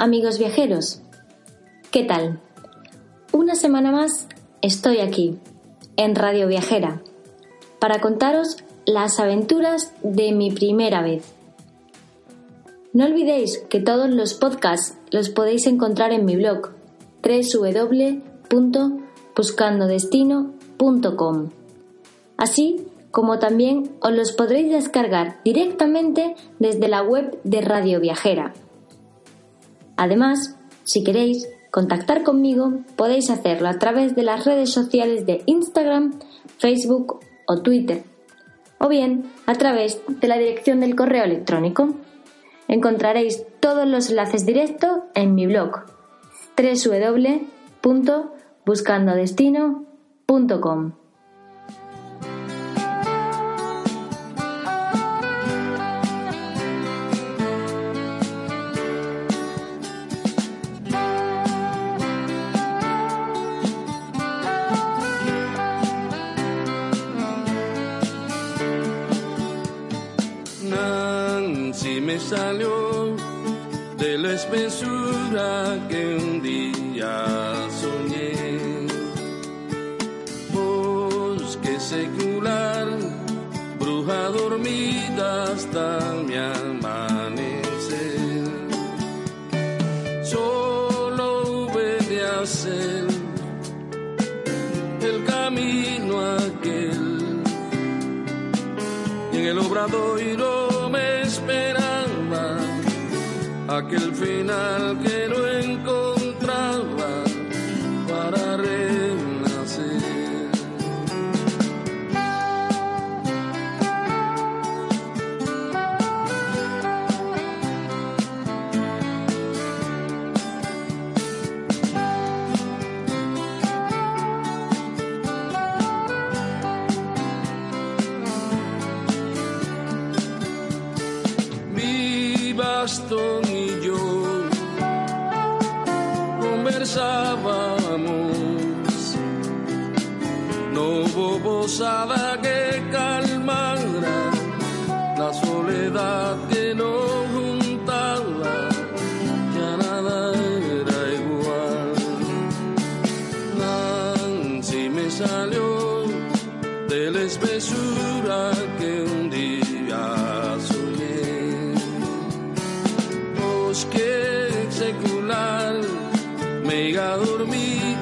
Amigos viajeros. ¿Qué tal? Una semana más estoy aquí, en Radio Viajera, para contaros las aventuras de mi primera vez. No olvidéis que todos los podcasts los podéis encontrar en mi blog www.buscandodestino.com, así como también os los podréis descargar directamente desde la web de Radio Viajera. Además, si queréis contactar conmigo, podéis hacerlo a través de las redes sociales de Instagram, Facebook o Twitter, o bien a través de la dirección del correo electrónico. Encontraréis todos los enlaces directos en mi blog www.buscandodestino.com. me salió de la espesura que un día soñé. Bosque secular, bruja dormida hasta mi amanecer. Solo hube a hacer el camino aquel y en el obradoiro aquel final que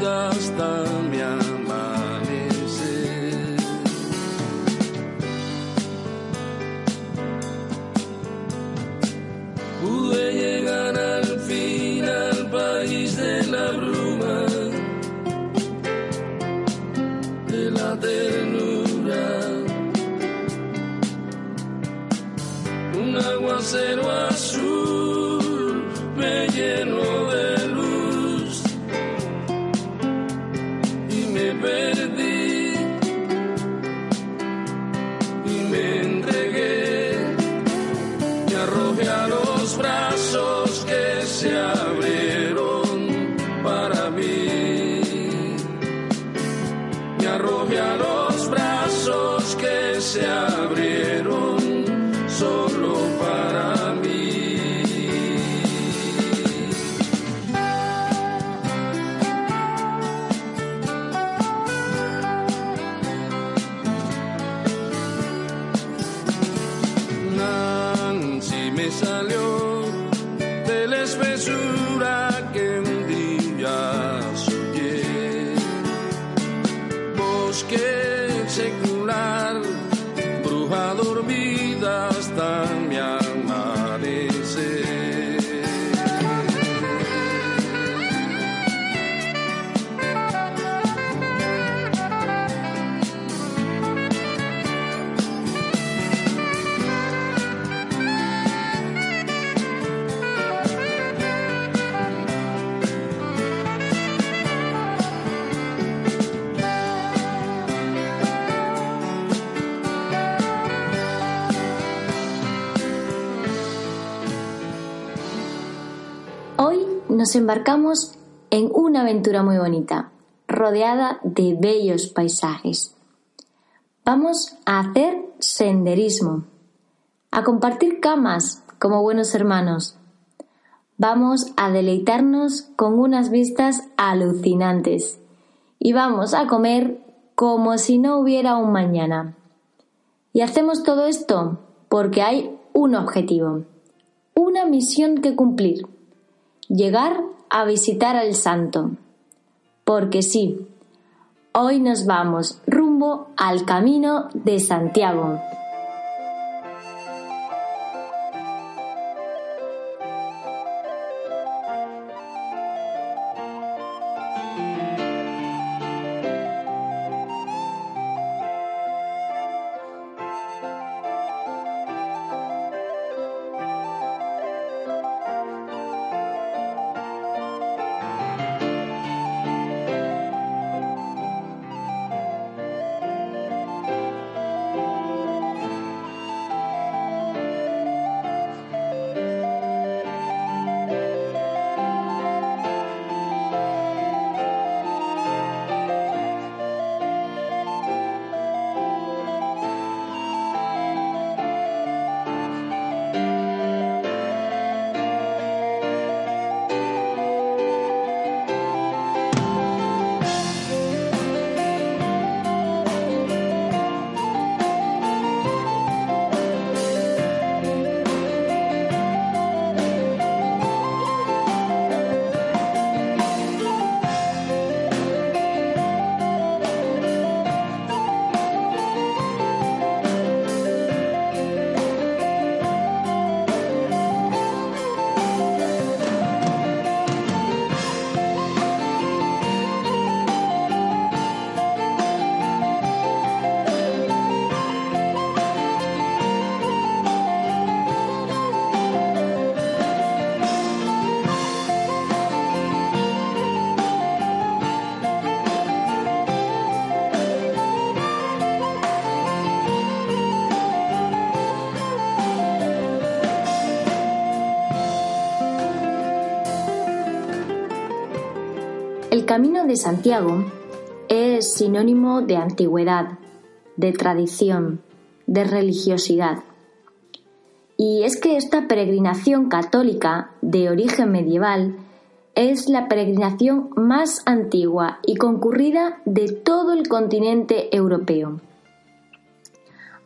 hasta mi amanecer. Pude llegar al fin al país de la bruma, de la ternura. Un aguacero en una aventura muy bonita, rodeada de bellos paisajes. Vamos a hacer senderismo, a compartir camas como buenos hermanos. Vamos a deleitarnos con unas vistas alucinantes y vamos a comer como si no hubiera un mañana. Y hacemos todo esto porque hay un objetivo, una misión que cumplir llegar a visitar al santo. Porque sí, hoy nos vamos rumbo al camino de Santiago. Camino de Santiago es sinónimo de antigüedad, de tradición, de religiosidad. Y es que esta peregrinación católica de origen medieval es la peregrinación más antigua y concurrida de todo el continente europeo.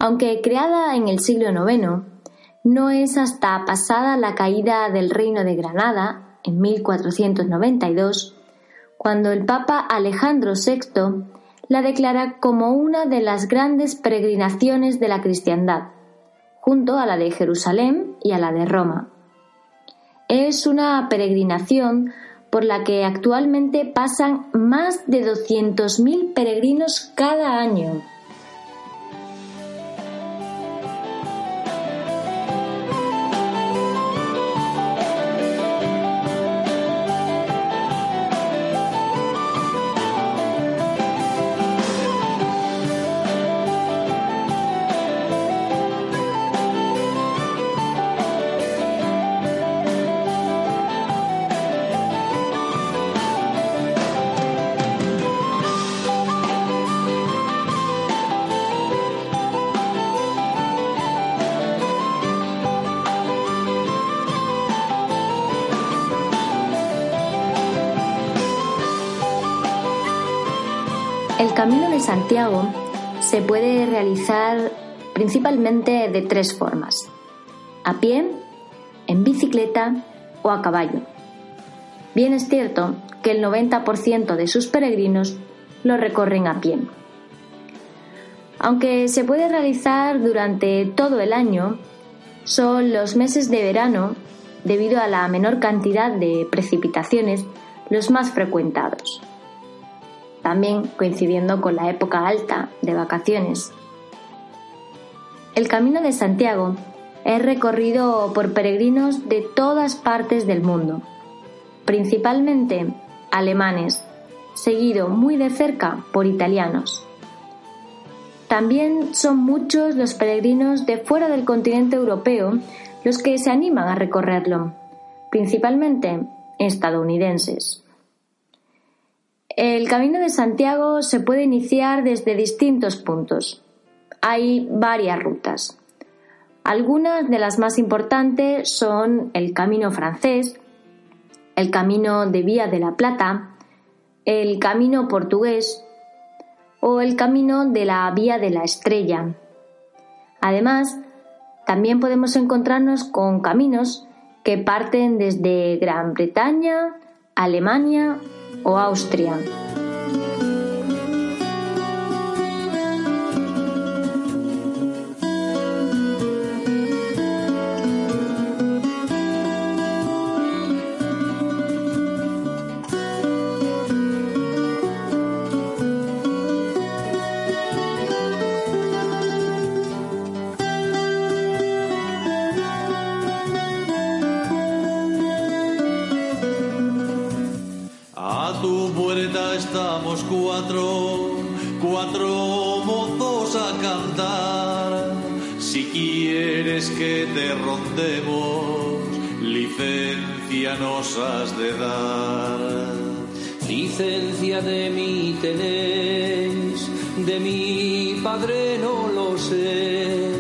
Aunque creada en el siglo IX, no es hasta pasada la caída del Reino de Granada, en 1492, cuando el Papa Alejandro VI la declara como una de las grandes peregrinaciones de la cristiandad, junto a la de Jerusalén y a la de Roma. Es una peregrinación por la que actualmente pasan más de 200.000 peregrinos cada año. El Camino de Santiago se puede realizar principalmente de tres formas. A pie, en bicicleta o a caballo. Bien es cierto que el 90% de sus peregrinos lo recorren a pie. Aunque se puede realizar durante todo el año, son los meses de verano, debido a la menor cantidad de precipitaciones, los más frecuentados. También coincidiendo con la época alta de vacaciones. El Camino de Santiago es recorrido por peregrinos de todas partes del mundo, principalmente alemanes, seguido muy de cerca por italianos. También son muchos los peregrinos de fuera del continente europeo los que se animan a recorrerlo, principalmente estadounidenses. El Camino de Santiago se puede iniciar desde distintos puntos. Hay varias rutas. Algunas de las más importantes son el Camino francés, el Camino de Vía de la Plata, el Camino portugués, o el camino de la Vía de la Estrella. Además, también podemos encontrarnos con caminos que parten desde Gran Bretaña, Alemania o Austria. Licencia nos has de dar. Licencia de mí tenéis, de mi padre no lo sé.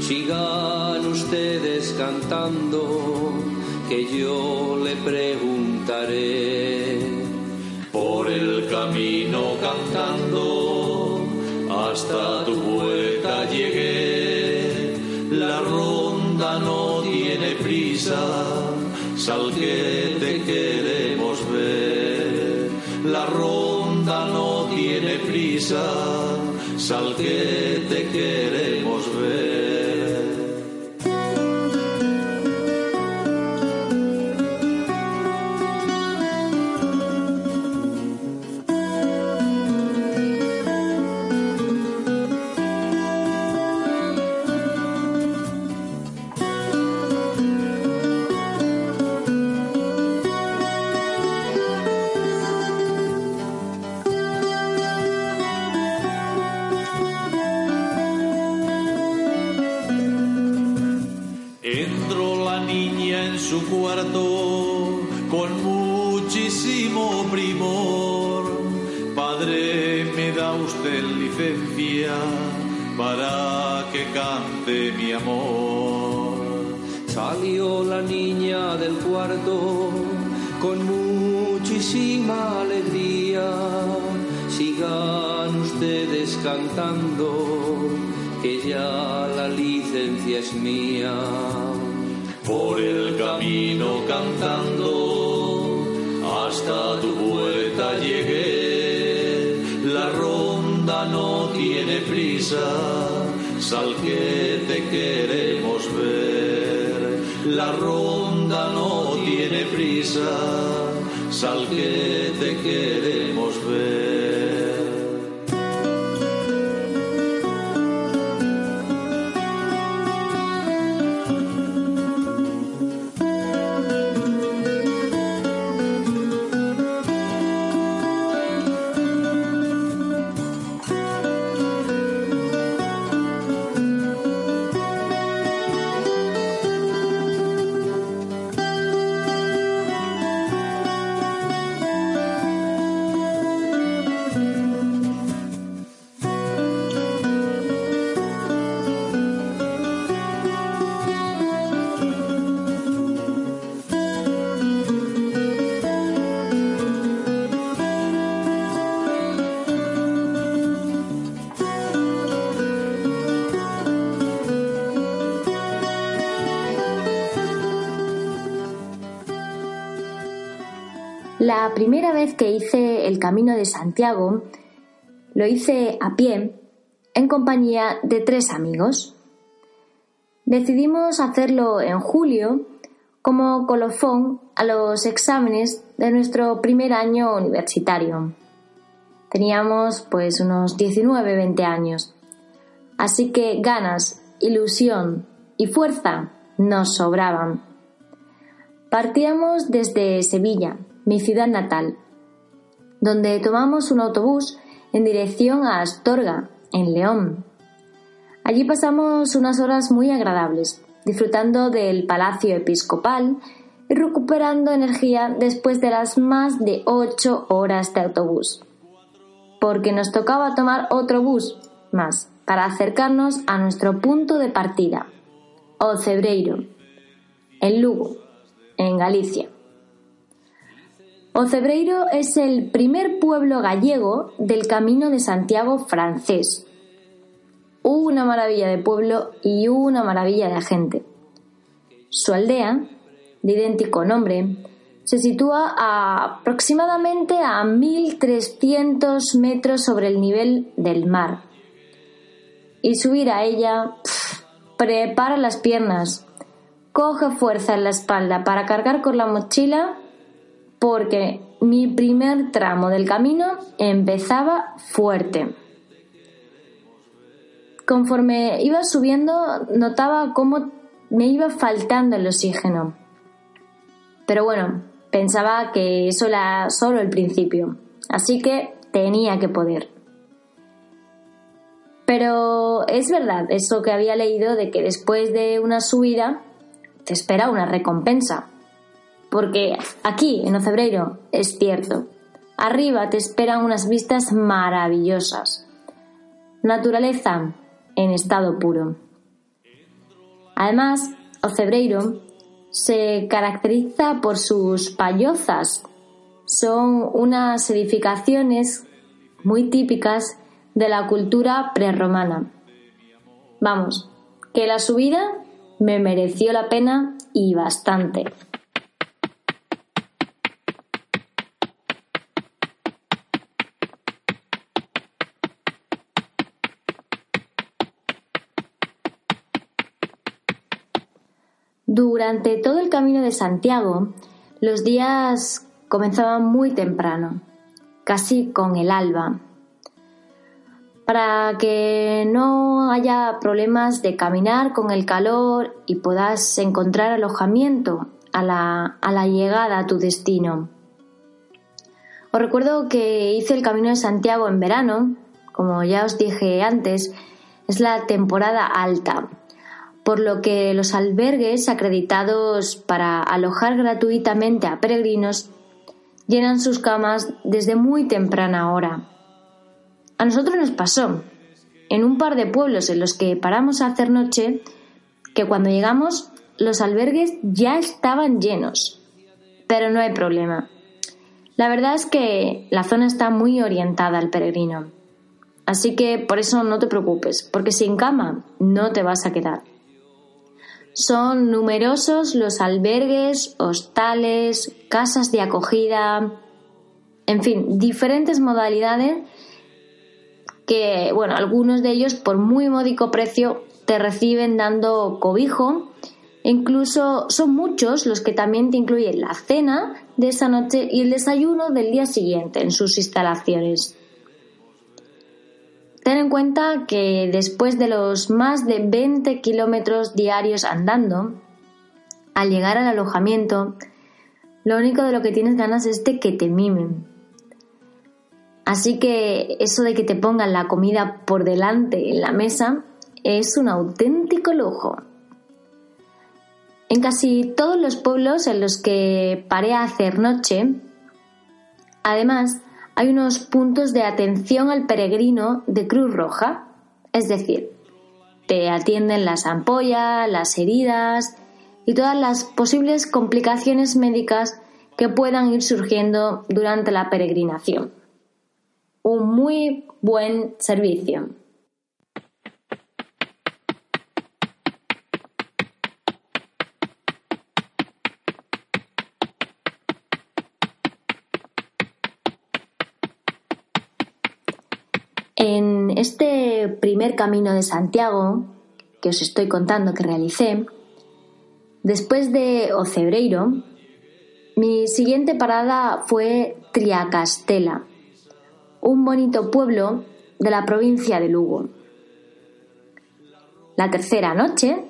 Sigan ustedes cantando, que yo le preguntaré. Camino cantando, hasta tu puerta llegué. La ronda no tiene prisa sal que te queremos ver. La ronda no tiene prisa, sal que que ya la licencia es mía. Por el camino cantando, hasta tu puerta llegué. La ronda no tiene prisa, sal que te queremos ver. La ronda no tiene prisa, sal que te queremos ver. La primera vez que hice el Camino de Santiago, lo hice a pie en compañía de tres amigos. Decidimos hacerlo en julio como colofón a los exámenes de nuestro primer año universitario. Teníamos pues unos 19-20 años. Así que ganas, ilusión y fuerza nos sobraban. Partíamos desde Sevilla, mi ciudad natal, donde tomamos un autobús en dirección a Astorga, en León. Allí pasamos unas horas muy agradables, disfrutando del Palacio Episcopal y recuperando energía después de las más de ocho horas de autobús. Porque nos tocaba tomar otro bus más para acercarnos a nuestro punto de partida, Ocebreiro, en Lugo, en Galicia. Ocebreiro es el primer pueblo gallego del Camino de Santiago francés. Una maravilla de pueblo y una maravilla de gente. Su aldea, de idéntico nombre, se sitúa aproximadamente a 1.300 metros sobre el nivel del mar. Y subir a ella, prepara las piernas, coge fuerza en la espalda para cargar con la mochila porque mi primer tramo del camino empezaba fuerte. Conforme iba subiendo notaba cómo me iba faltando el oxígeno. Pero bueno, pensaba que eso era solo el principio, así que tenía que poder. Pero es verdad eso que había leído de que después de una subida te espera una recompensa. Porque aquí, en Ocebreiro, es cierto. Arriba te esperan unas vistas maravillosas. Naturaleza en estado puro. Además, Ocebreiro se caracteriza por sus payozas. Son unas edificaciones muy típicas de la cultura prerromana. Vamos, que la subida me mereció la pena y bastante. Durante todo el camino de Santiago, los días comenzaban muy temprano, casi con el alba. Para que no haya problemas de caminar con el calor y puedas encontrar alojamiento a la, a la llegada a tu destino. Os recuerdo que hice el Camino de Santiago en verano, como ya os dije antes, es la temporada alta, por lo que los albergues acreditados para alojar gratuitamente a peregrinos llenan sus camas desde muy temprana hora. A nosotros nos pasó, en un par de pueblos en los que paramos a hacer noche, que cuando llegamos los albergues ya estaban llenos. Pero no hay problema. La verdad es que la zona está muy orientada al peregrino. Así que por eso no te preocupes, porque sin cama no te vas a quedar. Son numerosos los albergues, hostales, casas de acogida, en fin, diferentes modalidades que, bueno, algunos de ellos por muy módico precio te reciben dando cobijo. incluso son muchos los que también te incluyen la cena de esa noche y el desayuno del día siguiente en sus instalaciones. Ten en cuenta que después de los más de 20 kilómetros diarios andando, al llegar al alojamiento, lo único de lo que tienes ganas es de que te mimen. Así que eso de que te pongan la comida por delante en la mesa es un auténtico lujo. En casi todos los pueblos en los que paré a hacer noche, además, hay unos puntos de atención al peregrino de Cruz Roja, es decir, te atienden las ampollas, las heridas y todas las posibles complicaciones médicas que puedan ir surgiendo durante la peregrinación. Un muy buen servicio. Este primer camino de Santiago que os estoy contando que realicé, después de Ocebreiro, mi siguiente parada fue Triacastela, un bonito pueblo de la provincia de Lugo. La tercera noche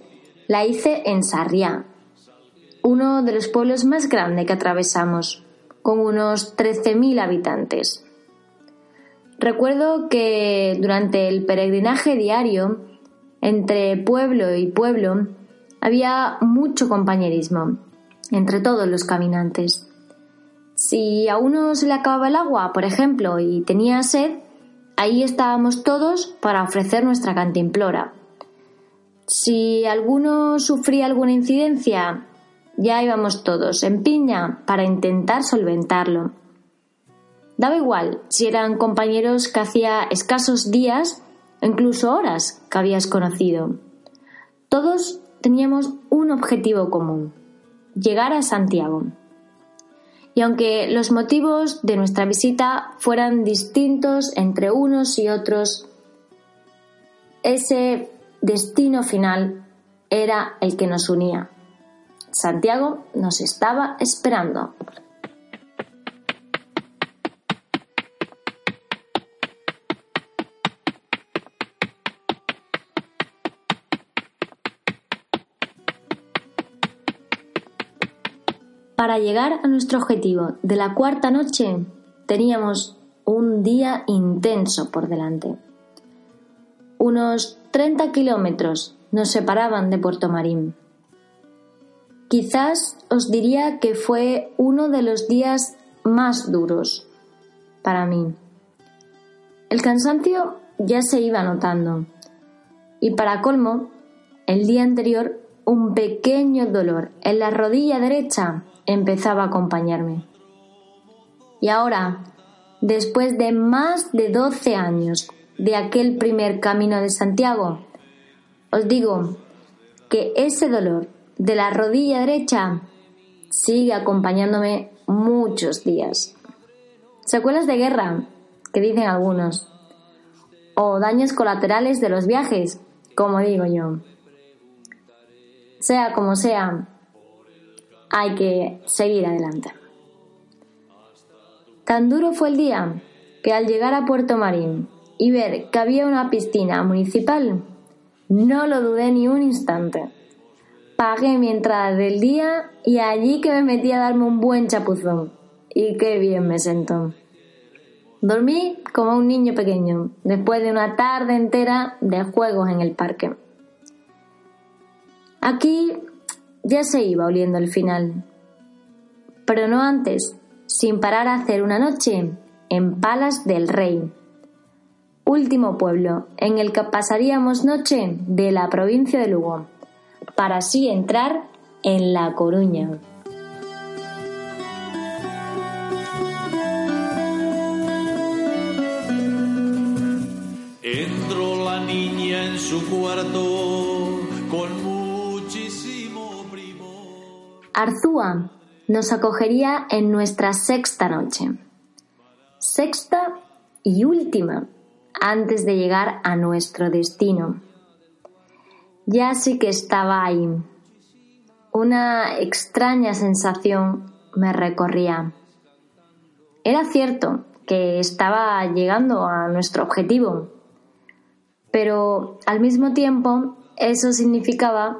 la hice en Sarriá, uno de los pueblos más grandes que atravesamos, con unos 13.000 habitantes. Recuerdo que durante el peregrinaje diario entre pueblo y pueblo había mucho compañerismo entre todos los caminantes. Si a uno se le acababa el agua, por ejemplo, y tenía sed, ahí estábamos todos para ofrecer nuestra cantimplora. Si alguno sufría alguna incidencia, ya íbamos todos en piña para intentar solventarlo. Daba igual si eran compañeros que hacía escasos días o incluso horas que habías conocido. Todos teníamos un objetivo común, llegar a Santiago. Y aunque los motivos de nuestra visita fueran distintos entre unos y otros, ese destino final era el que nos unía. Santiago nos estaba esperando. Para llegar a nuestro objetivo de la cuarta noche teníamos un día intenso por delante. Unos 30 kilómetros nos separaban de Puerto Marín. Quizás os diría que fue uno de los días más duros para mí. El cansancio ya se iba notando y para colmo, el día anterior un pequeño dolor en la rodilla derecha empezaba a acompañarme. Y ahora, después de más de 12 años de aquel primer camino de Santiago, os digo que ese dolor de la rodilla derecha sigue acompañándome muchos días. Secuelas de guerra, que dicen algunos, o daños colaterales de los viajes, como digo yo. Sea como sea, hay que seguir adelante. Tan duro fue el día que al llegar a Puerto Marín y ver que había una piscina municipal, no lo dudé ni un instante. Pagué mi entrada del día y allí que me metí a darme un buen chapuzón. Y qué bien me sentó. Dormí como un niño pequeño, después de una tarde entera de juegos en el parque. Aquí ya se iba oliendo el final. Pero no antes, sin parar a hacer una noche en Palas del Rey, último pueblo en el que pasaríamos noche de la provincia de Lugo, para así entrar en La Coruña. Entró la niña en su cuarto Arzúa nos acogería en nuestra sexta noche. Sexta y última antes de llegar a nuestro destino. Ya sí que estaba ahí. Una extraña sensación me recorría. Era cierto que estaba llegando a nuestro objetivo, pero al mismo tiempo eso significaba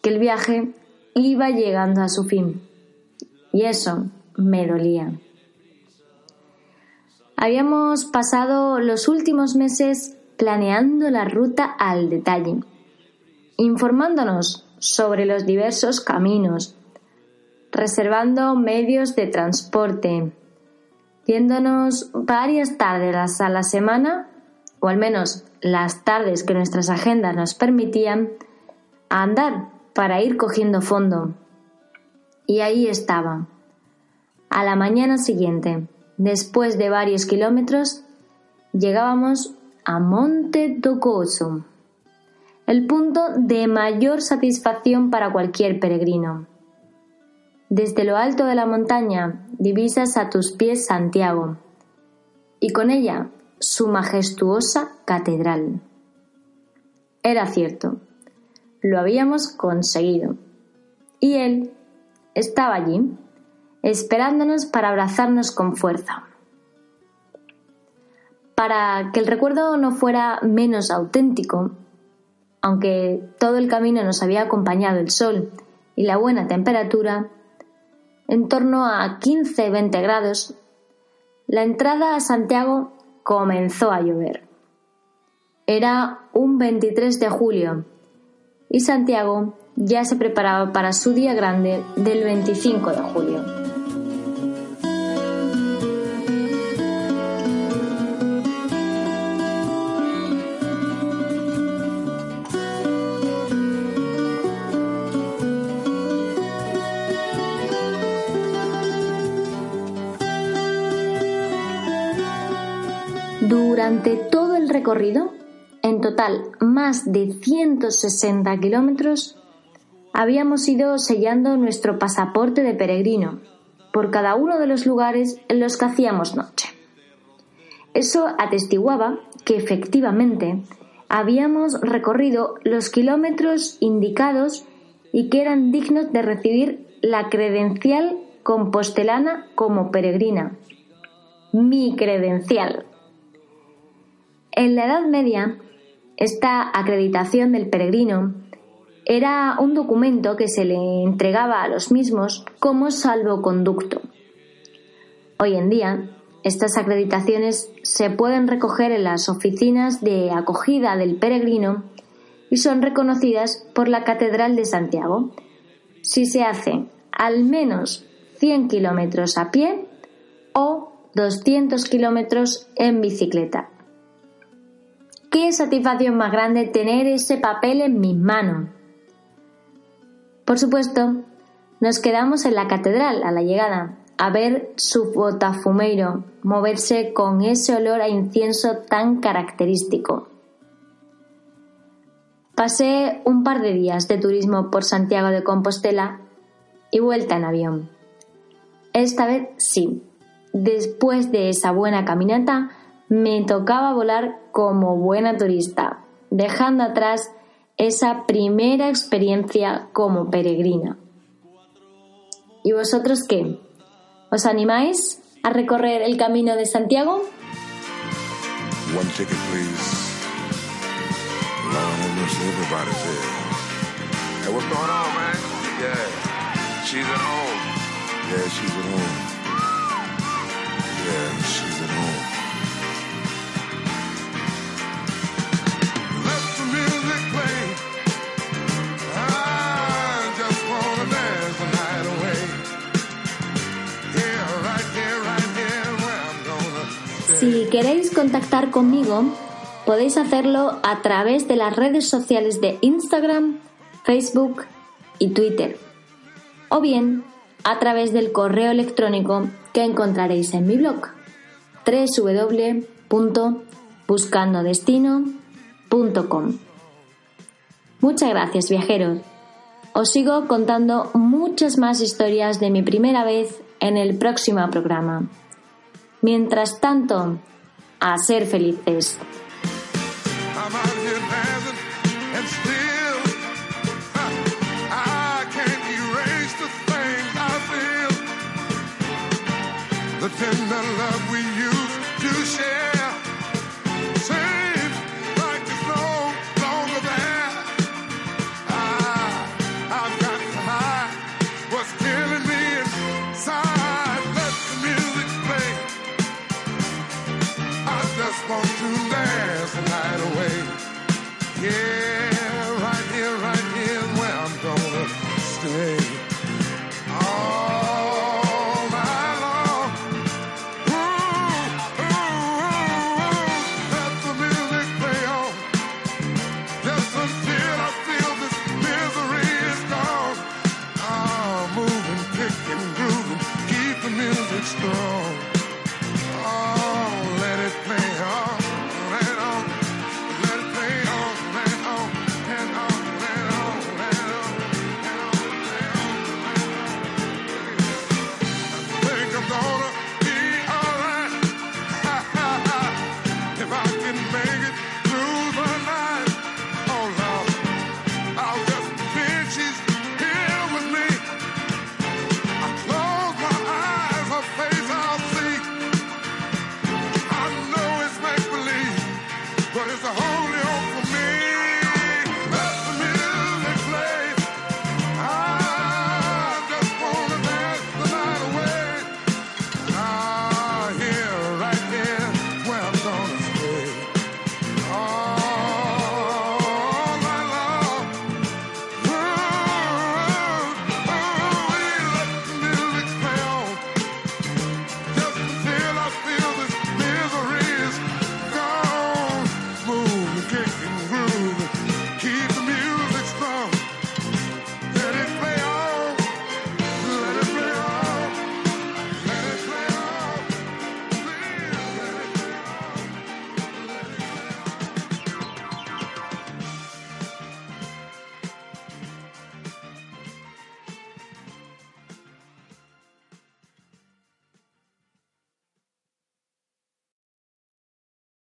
que el viaje iba llegando a su fin. Y eso me dolía. Habíamos pasado los últimos meses planeando la ruta al detalle, informándonos sobre los diversos caminos, reservando medios de transporte, yéndonos varias tardes a la semana, o al menos las tardes que nuestras agendas nos permitían, a andar para ir cogiendo fondo. Y ahí estaba. A la mañana siguiente, después de varios kilómetros, llegábamos a Monte Tocoso, el punto de mayor satisfacción para cualquier peregrino. Desde lo alto de la montaña divisas a tus pies Santiago, y con ella su majestuosa catedral. Era cierto, lo habíamos conseguido. Y él estaba allí, esperándonos para abrazarnos con fuerza. Para que el recuerdo no fuera menos auténtico, aunque todo el camino nos había acompañado el sol y la buena temperatura, en torno a 15-20 grados, la entrada a Santiago comenzó a llover. Era un 23 de julio y Santiago ya se preparaba para su día grande del 25 de julio. Durante todo el recorrido, total más de 160 kilómetros, habíamos ido sellando nuestro pasaporte de peregrino por cada uno de los lugares en los que hacíamos noche. Eso atestiguaba que efectivamente habíamos recorrido los kilómetros indicados y que eran dignos de recibir la credencial compostelana como peregrina. Mi credencial. En la Edad Media, esta acreditación del peregrino era un documento que se le entregaba a los mismos como salvoconducto. Hoy en día, estas acreditaciones se pueden recoger en las oficinas de acogida del peregrino y son reconocidas por la Catedral de Santiago si se hace al menos 100 kilómetros a pie o 200 kilómetros en bicicleta. Qué satisfacción más grande tener ese papel en mis manos. Por supuesto, nos quedamos en la catedral a la llegada, a ver su botafumeiro moverse con ese olor a incienso tan característico. Pasé un par de días de turismo por Santiago de Compostela y vuelta en avión. Esta vez sí, después de esa buena caminata, me tocaba volar como buena turista, dejando atrás esa primera experiencia como peregrina. ¿Y vosotros qué? ¿Os animáis a recorrer el camino de Santiago? One ticket, please. Man? Si queréis contactar conmigo, podéis hacerlo a través de las redes sociales de Instagram, Facebook y Twitter. O bien a través del correo electrónico que encontraréis en mi blog www.buscandodestino.com. Muchas gracias viajeros. Os sigo contando muchas más historias de mi primera vez en el próximo programa. Mientras tanto, a ser felices. love Yeah.